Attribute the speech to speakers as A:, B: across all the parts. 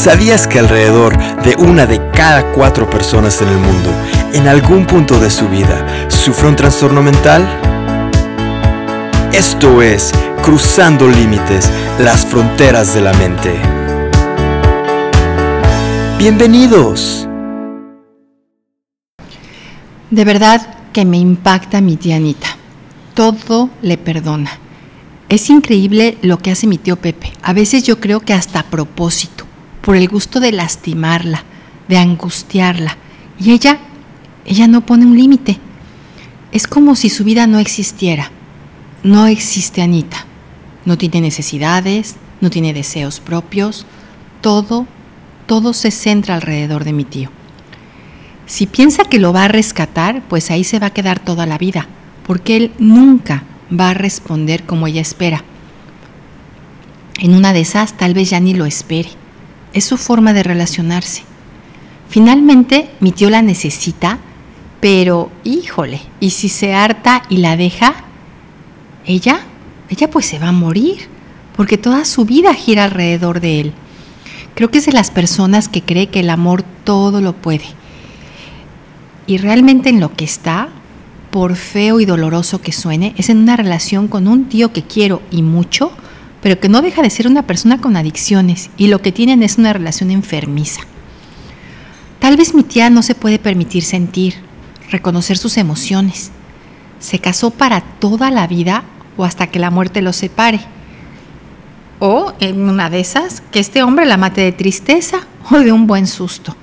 A: ¿Sabías que alrededor de una de cada cuatro personas en el mundo, en algún punto de su vida, sufre un trastorno mental? Esto es Cruzando Límites, las fronteras de la mente. Bienvenidos.
B: De verdad que me impacta mi tía Anita. Todo le perdona. Es increíble lo que hace mi tío Pepe. A veces yo creo que hasta a propósito por el gusto de lastimarla, de angustiarla. Y ella, ella no pone un límite. Es como si su vida no existiera. No existe Anita. No tiene necesidades, no tiene deseos propios. Todo, todo se centra alrededor de mi tío. Si piensa que lo va a rescatar, pues ahí se va a quedar toda la vida, porque él nunca va a responder como ella espera. En una de esas tal vez ya ni lo espere es su forma de relacionarse. Finalmente, mi tío la necesita, pero híjole, ¿y si se harta y la deja? Ella, ella pues se va a morir, porque toda su vida gira alrededor de él. Creo que es de las personas que cree que el amor todo lo puede. Y realmente en lo que está, por feo y doloroso que suene, es en una relación con un tío que quiero y mucho, pero que no deja de ser una persona con adicciones y lo que tienen es una relación enfermiza. Tal vez mi tía no se puede permitir sentir, reconocer sus emociones. Se casó para toda la vida o hasta que la muerte los separe. O en una de esas, que este hombre la mate de tristeza o de un buen susto.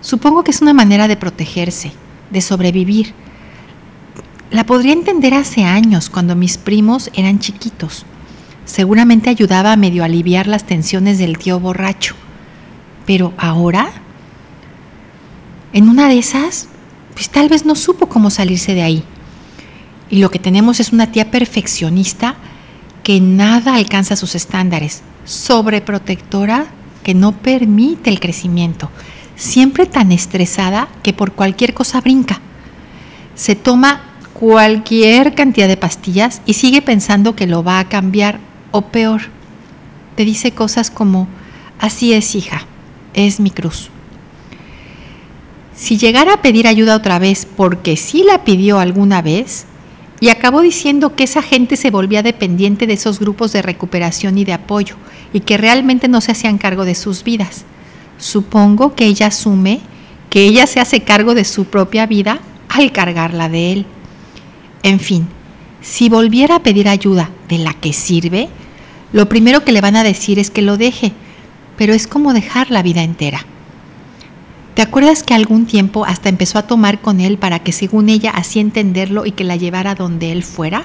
B: Supongo que es una manera de protegerse, de sobrevivir. La podría entender hace años, cuando mis primos eran chiquitos seguramente ayudaba a medio aliviar las tensiones del tío borracho. Pero ahora, en una de esas, pues tal vez no supo cómo salirse de ahí. Y lo que tenemos es una tía perfeccionista que nada alcanza sus estándares, sobreprotectora que no permite el crecimiento, siempre tan estresada que por cualquier cosa brinca. Se toma cualquier cantidad de pastillas y sigue pensando que lo va a cambiar o peor, te dice cosas como, así es hija, es mi cruz. Si llegara a pedir ayuda otra vez porque sí la pidió alguna vez, y acabó diciendo que esa gente se volvía dependiente de esos grupos de recuperación y de apoyo, y que realmente no se hacían cargo de sus vidas. Supongo que ella asume que ella se hace cargo de su propia vida al cargarla de él. En fin, si volviera a pedir ayuda de la que sirve, lo primero que le van a decir es que lo deje, pero es como dejar la vida entera. ¿Te acuerdas que algún tiempo hasta empezó a tomar con él para que según ella así entenderlo y que la llevara donde él fuera?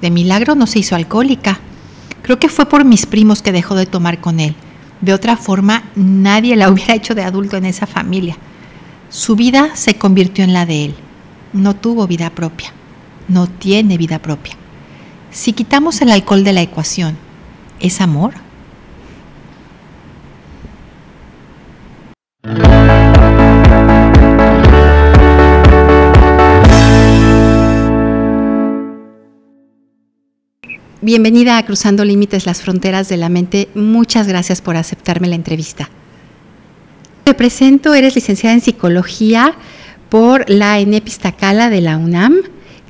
B: De milagro no se hizo alcohólica. Creo que fue por mis primos que dejó de tomar con él. De otra forma, nadie la hubiera hecho de adulto en esa familia. Su vida se convirtió en la de él. No tuvo vida propia. No tiene vida propia. Si quitamos el alcohol de la ecuación, ¿es amor? Bienvenida a Cruzando Límites, las fronteras de la mente. Muchas gracias por aceptarme la entrevista. Te presento, eres licenciada en psicología por la ENEPISTACALA de la UNAM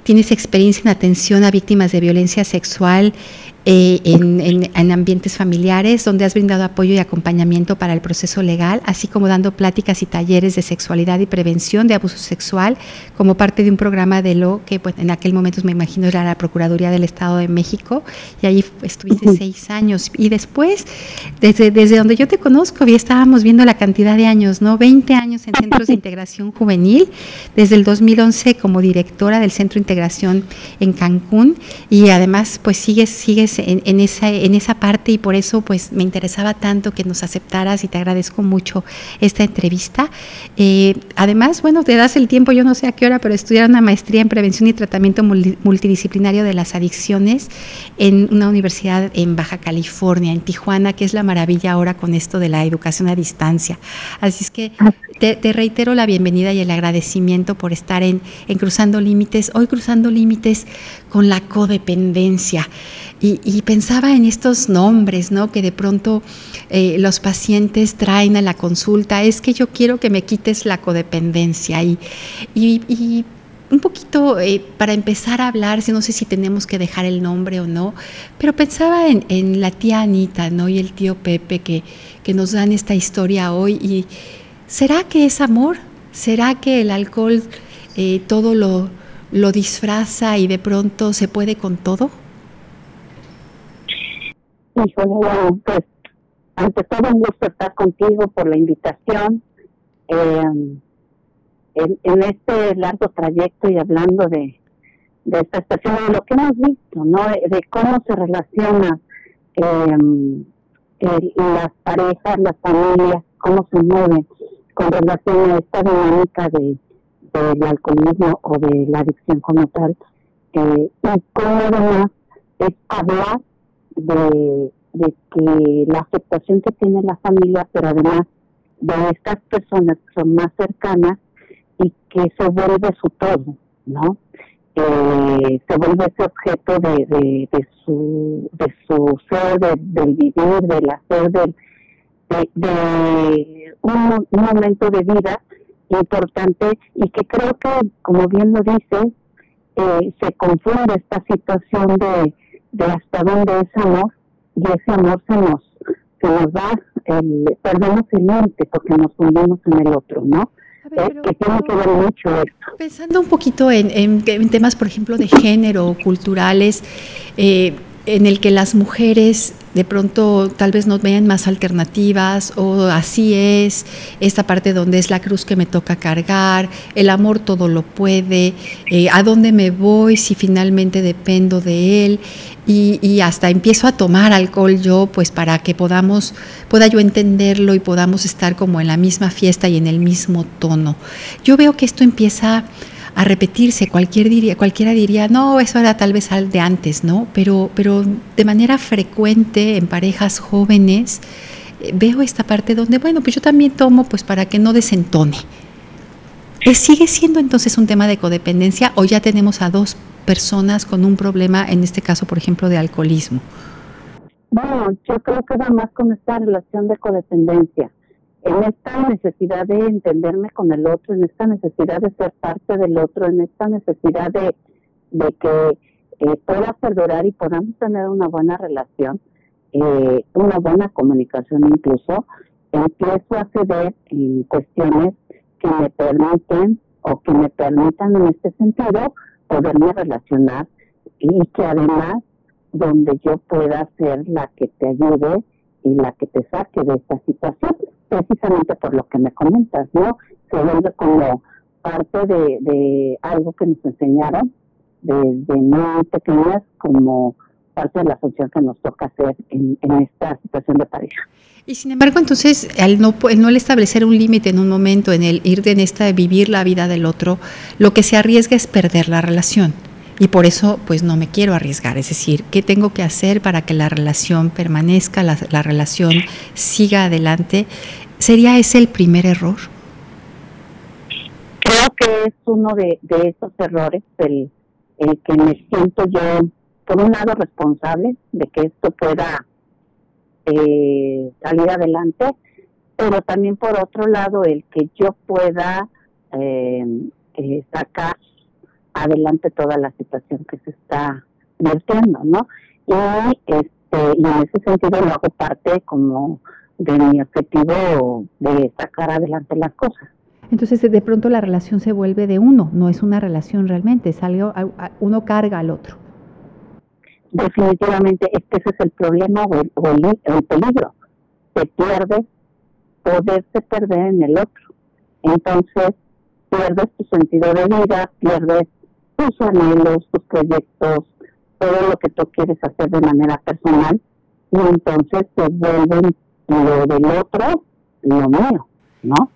B: tienes experiencia en atención a víctimas de violencia sexual eh, en, ambientes familiares, donde has brindado apoyo y acompañamiento para el proceso legal, así como dando pláticas y talleres de sexualidad y prevención de abuso sexual, como parte de un programa de lo que pues, en aquel momento me imagino era la Procuraduría del Estado de México, y ahí estuviste seis años. Y después, desde, desde donde yo te conozco, ya estábamos viendo la cantidad de años, ¿no? 20 años en Centros de Integración Juvenil, desde el 2011 como directora del Centro de Integración en Cancún, y además, pues sigues, sigues en, esa, en esa parte y por eso pues me interesaba tanto que nos aceptaras y te agradezco mucho esta entrevista. Eh, además, bueno, te das el tiempo, yo no sé a qué hora, pero estudiar una maestría en prevención y tratamiento multidisciplinario de las adicciones en una universidad en Baja California, en Tijuana, que es la maravilla ahora con esto de la educación a distancia. Así es que te, reitero la bienvenida y el agradecimiento por estar en, en Cruzando Límites, hoy Cruzando Límites con la codependencia. Y, y, pensaba en estos nombres, ¿no? Que de pronto eh, los pacientes traen a la consulta, es que yo quiero que me quites la codependencia y, y, un poquito eh, para empezar a hablar, no sé si tenemos que dejar el nombre o no, pero pensaba en, la tía Anita, ¿no? Y el tío Pepe que, que nos dan esta historia hoy y ¿será que es amor? ¿Será que el alcohol eh, todo lo, lo disfraza y de pronto se puede con todo?
C: Híjole, pues ante todo un gusto estar contigo por la invitación. Em, en, este largo trayecto y hablando de, de esta estación, de lo que hemos visto, ¿no? De, cómo se relaciona eh, las parejas, las familias, cómo se mueven con relación a esta dinámica de del alcoholismo o de la adicción como tal, eh, y cómo además es hablar de, de que la aceptación que tiene la familia, pero además de estas personas que son más cercanas y que se vuelve su todo, ¿no? Eh, se vuelve ese objeto de, de, de, su, de su ser, del vivir, del hacer, del, de, de un, un, momento de vida importante y que creo que, como bien lo dice, eh, se confunde esta situación de, de hasta dónde es amor y ese amor se nos, se nos da, el, perdemos el mente porque nos fundimos en el otro, ¿no? Que tiene que ver mucho esto.
B: Pensando un poquito en, en, en, temas, por ejemplo, de género, culturales, eh, en el que las mujeres de pronto tal vez no vean más alternativas o así es, esta parte donde es la cruz que me toca cargar, el amor todo lo puede, eh, a dónde me voy si finalmente dependo de él y, y, hasta empiezo a tomar alcohol yo pues para que podamos, pueda yo entenderlo y podamos estar como en la misma fiesta y en el mismo tono. Yo veo que esto empieza a repetirse. Cualquier diría, cualquiera diría, no, eso era tal vez al de antes, ¿no? Pero, pero de manera frecuente en parejas jóvenes eh, veo esta parte donde, bueno, pues yo también tomo pues para que no desentone. ¿Sigue siendo entonces un tema de codependencia o ya tenemos a dos personas con un problema, en este caso, por ejemplo, de alcoholismo?
C: Bueno, yo creo que va más con esta relación de codependencia en esta necesidad de entenderme con el otro, en esta necesidad de ser parte del otro, en esta necesidad de, que eh, pueda perdurar y podamos tener una buena relación, eh, una buena comunicación incluso, empiezo a ceder en cuestiones que me permiten o que me permitan en este sentido poderme relacionar y que además donde yo pueda ser la que te ayude y la que te saque de esta situación precisamente por lo que me comentas, ¿no? Se como parte de, de algo que nos enseñaron desde muy pequeñas como parte de la función que nos toca hacer en, esta situación de pareja.
B: Y sin embargo, entonces, al no, no establecer un límite en un momento, en el ir en esta de vivir la vida del otro, lo que se arriesga es perder la relación. Y por eso, pues no me quiero arriesgar. Es decir, ¿qué tengo que hacer para que la relación permanezca, la, la relación siga adelante? ¿Sería ese el primer error?
C: Creo que es uno de, de esos errores el, el que me siento yo, por un lado, responsable de que esto pueda eh, salir adelante, pero también por otro lado, el que yo pueda eh, eh, sacar adelante toda la situación que se está vertiendo, ¿no? Y, este, y en ese sentido lo hago parte como de mi objetivo de sacar adelante las cosas.
B: Entonces de pronto la relación se vuelve de uno, no es una relación realmente, es algo, uno carga al otro.
C: Definitivamente, este ese es el problema o el, el, peligro. Se pierde, poderse perder en el otro. Entonces, pierdes tu sentido de vida, pierdes tus anhelos, tus proyectos, todo lo que tú quieres hacer de manera personal, y entonces se vuelven lo del otro, lo mío, ¿no?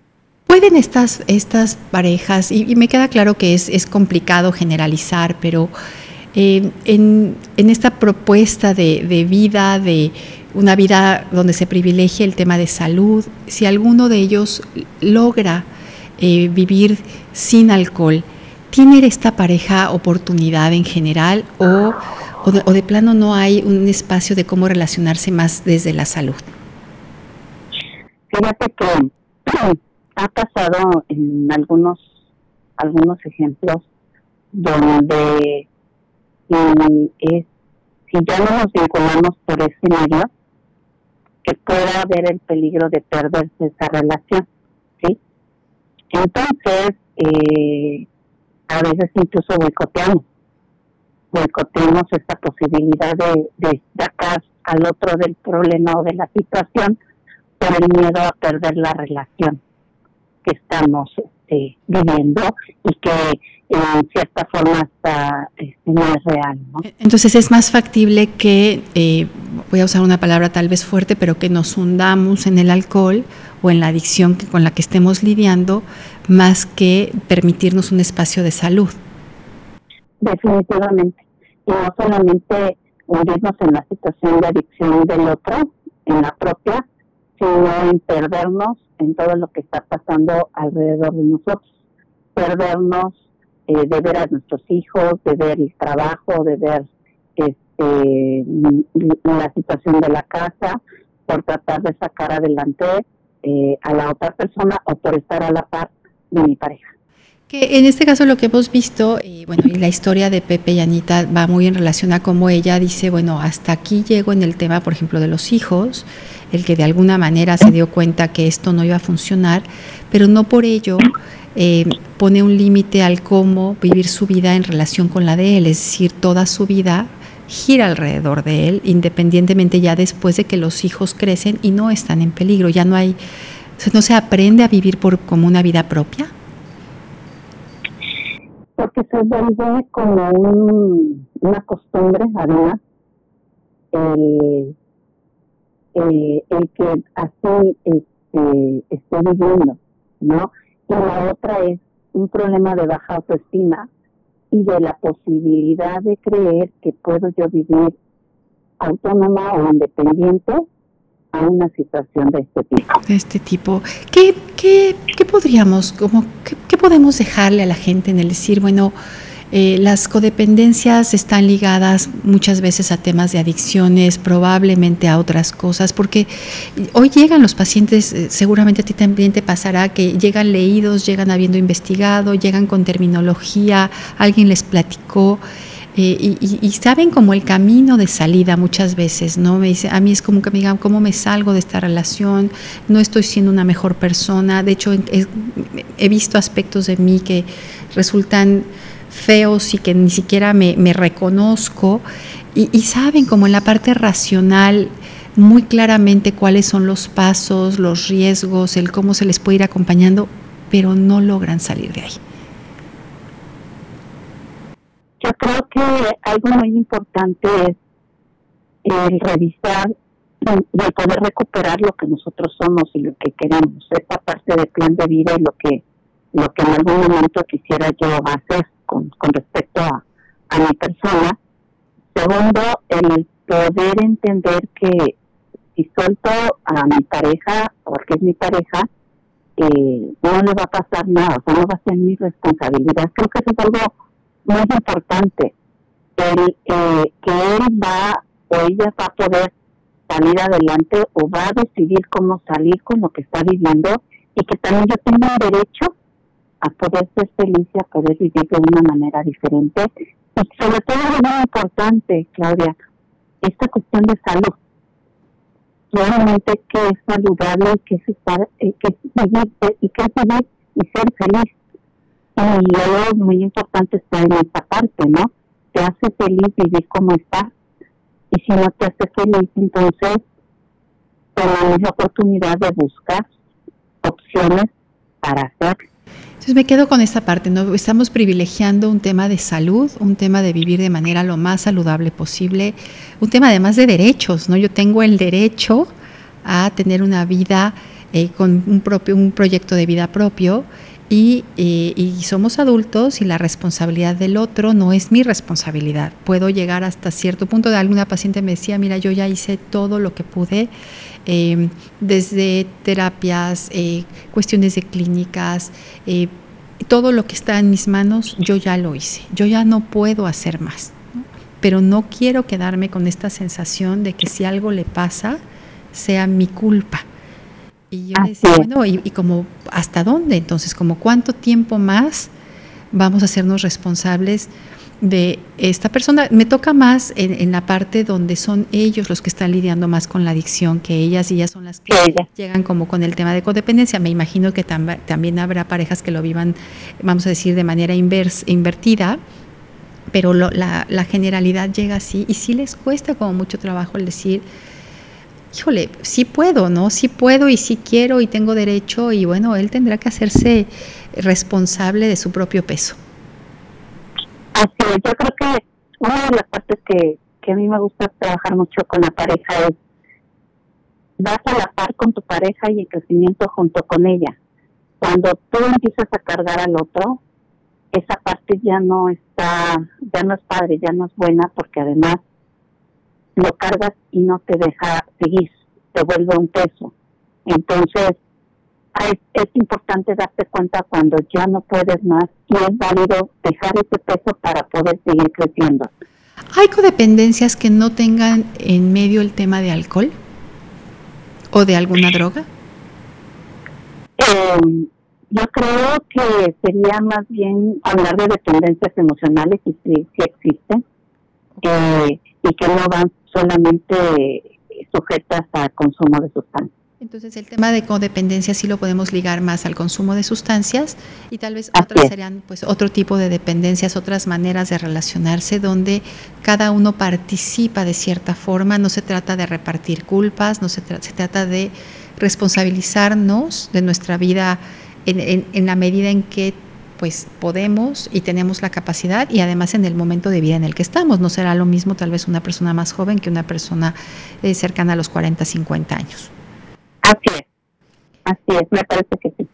B: Pueden estas, estas parejas, y, me queda claro que es, es complicado generalizar, pero eh, en, en, esta propuesta de, de, vida, de una vida donde se privilegia el tema de salud, si alguno de ellos logra eh, vivir sin alcohol, ¿tiene esta pareja oportunidad en general o o de, plano no hay un espacio de cómo relacionarse más desde la salud.
C: Fíjate que ha pasado en algunos algunos ejemplos donde mm, es, si ya no nos vinculamos por ese medio, que pueda haber el peligro de perderse esa relación, ¿sí? Entonces, eh, a veces incluso boicoteamos, boicoteamos esta posibilidad de, de sacar al otro del problema o de la situación por el miedo a perder la relación que estamos este, viviendo y que en cierta forma está, este, no es real.
B: Entonces es más factible que, eh, voy a usar una palabra tal vez fuerte, pero que nos hundamos en el alcohol o en la adicción con la que estemos lidiando, más que permitirnos un espacio de salud.
C: Definitivamente. Y no solamente hundirnos en la situación de adicción del otro, en la propia, sino en perdernos en todo lo que está pasando alrededor de nosotros. Perdernos eh, de ver a nuestros hijos, de ver el trabajo, de ver este, la situación de la casa, por tratar de sacar adelante eh, a la otra persona o por estar a la par de mi pareja.
B: Que en este caso lo que hemos visto, y bueno, y la historia de Pepe y Anita va muy en relación a cómo ella dice, bueno, hasta aquí llego en el tema, por ejemplo, de los hijos, el que de alguna manera se dio cuenta que esto no iba a funcionar, pero no por ello eh, pone un límite al cómo vivir su vida en relación con la de él, es decir, toda su vida gira alrededor de él, independientemente ya después de que los hijos crecen y no están en peligro, ya no hay, no se aprende a vivir por como una vida propia.
C: Porque se vuelve como un, una costumbre, además, el, eh, el que así este, esté viviendo, ¿no? Y la otra es un problema de baja autoestima y de la posibilidad de creer que puedo yo vivir autónoma o independiente a una situación de este tipo.
B: De este tipo. ¿Qué, qué, qué podríamos, como, qué, podemos dejarle a la gente en el decir, bueno, eh, las codependencias están ligadas muchas veces a temas de adicciones, probablemente a otras cosas, porque hoy llegan los pacientes, eh, seguramente a ti también te pasará, que llegan leídos, llegan habiendo investigado, llegan con terminología, alguien les platicó. Eh, y, saben como el camino de salida muchas veces, ¿no? Me dice, a mí es como que me digan, ¿cómo me salgo de esta relación? No estoy siendo una mejor persona. De hecho, he, visto aspectos de mí que resultan feos y que ni siquiera me, reconozco. Y, saben como en la parte racional muy claramente cuáles son los pasos, los riesgos, el cómo se les puede ir acompañando, pero no logran salir de ahí.
C: Yo creo que algo muy importante es el revisar y el poder recuperar lo que nosotros somos y lo que queremos, esta parte del plan de vida y lo que, lo que en algún momento quisiera yo hacer con, con respecto a, a mi persona. Segundo, el poder entender que si suelto a mi pareja, porque es mi pareja, eh, no le va a pasar nada, o sea, no va a ser mi responsabilidad. Creo que eso es algo muy importante, el, eh, que él va o ella va a poder salir adelante o va a decidir cómo salir con lo que está viviendo y que también yo tengo el derecho a poder ser feliz y a poder vivir de una manera diferente. Y sobre todo lo muy importante, Claudia, esta cuestión de salud. Realmente que es saludable, que es estar, eh, que es vivir y que es vivir y ser feliz. Y luego muy importante está en esta parte, ¿no? Te hace feliz vivir como está. Y si no te hace feliz, entonces tenemos la oportunidad de buscar opciones para hacer.
B: Entonces me quedo con esta parte, ¿no? Estamos privilegiando un tema de salud, un tema de vivir de manera lo más saludable posible, un tema además de derechos, ¿no? Yo tengo el derecho a tener una vida eh, con un propio, un proyecto de vida propio y, y, somos adultos y la responsabilidad del otro no es mi responsabilidad. Puedo llegar hasta cierto punto. De alguna paciente me decía, mira, yo ya hice todo lo que pude, eh, desde terapias, eh, cuestiones de clínicas, eh, todo lo que está en mis manos, yo ya lo hice. Yo ya no puedo hacer más. pero no quiero quedarme con esta sensación de que si algo le pasa, sea mi culpa. Y yo decía, bueno, y, y, como, ¿hasta dónde? Entonces, como cuánto tiempo más vamos a hacernos responsables de esta persona. Me toca más en, la parte donde son ellos los que están lidiando más con la adicción que ellas y ellas son las que llegan como con el tema de codependencia. Me imagino que también habrá parejas que lo vivan, vamos a decir, de manera invertida, pero la, la, generalidad llega así y sí les cuesta como mucho trabajo el decir, híjole, sí puedo, ¿no? Sí puedo y sí quiero y tengo derecho y bueno, él tendrá que hacerse responsable de su propio peso.
C: Así es, yo creo que una de las partes que, que a mí me gusta trabajar mucho con la pareja es vas a la par con tu pareja y el crecimiento junto con ella. Cuando tú empiezas a cargar al otro, esa parte ya no está, ya no es padre, ya no es buena, porque además lo cargas y no te deja seguir, te vuelve un peso. Entonces, es, importante darte cuenta cuando ya no puedes más y es válido dejar ese peso para poder seguir creciendo.
B: ¿Hay codependencias que no tengan en medio el tema de alcohol o de alguna droga?
C: Eh, yo creo que sería más bien hablar de dependencias emocionales y si, existen eh, y que no van solamente sujetas a consumo de sustancias.
B: Entonces el tema de codependencia sí lo podemos ligar más al consumo de sustancias y tal vez otras serían pues otro tipo de dependencias, otras maneras de relacionarse donde cada uno participa de cierta forma, no se trata de repartir culpas, no se, se trata de responsabilizarnos de nuestra vida en, en, la medida en que pues podemos y tenemos la capacidad y además en el momento de vida en el que estamos. No será lo mismo tal vez una persona más joven que una persona eh, cercana a los 40, 50 años.
C: Así es, así es, me parece que sí.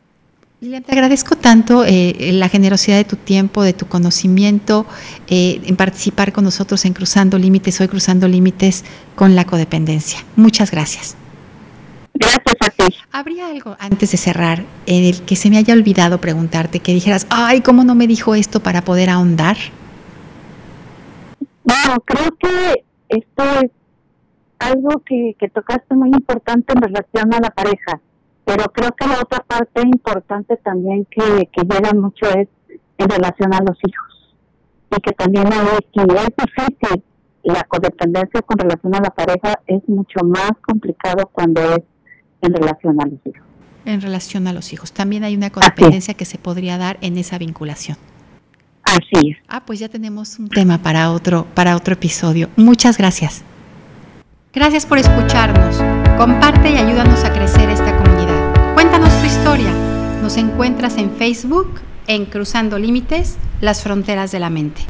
B: Lilian, te agradezco tanto eh, la generosidad de tu tiempo, de tu conocimiento, eh, en participar con nosotros en Cruzando Límites, hoy Cruzando Límites con la codependencia. Muchas gracias.
C: Gracias a ti.
B: ¿Habría algo antes de cerrar en el que se me haya olvidado preguntarte, que dijeras, ay, ¿cómo no me dijo esto para poder ahondar?
C: No, creo que esto es algo que, que tocaste muy importante en relación a la pareja, pero creo que la otra parte importante también que, que llega mucho es en relación a los hijos. Y que también hay, que es difícil la codependencia con relación a la pareja, es mucho más complicado cuando es en relación a los hijos.
B: En relación a los hijos. También hay una codependencia que se podría dar en esa vinculación.
C: Así es.
B: Ah, pues ya tenemos un tema para otro, para otro episodio. Muchas gracias. Gracias por escucharnos. Comparte y ayúdanos a crecer esta comunidad. Cuéntanos tu historia. Nos encuentras en Facebook en Cruzando Límites, las fronteras de la mente.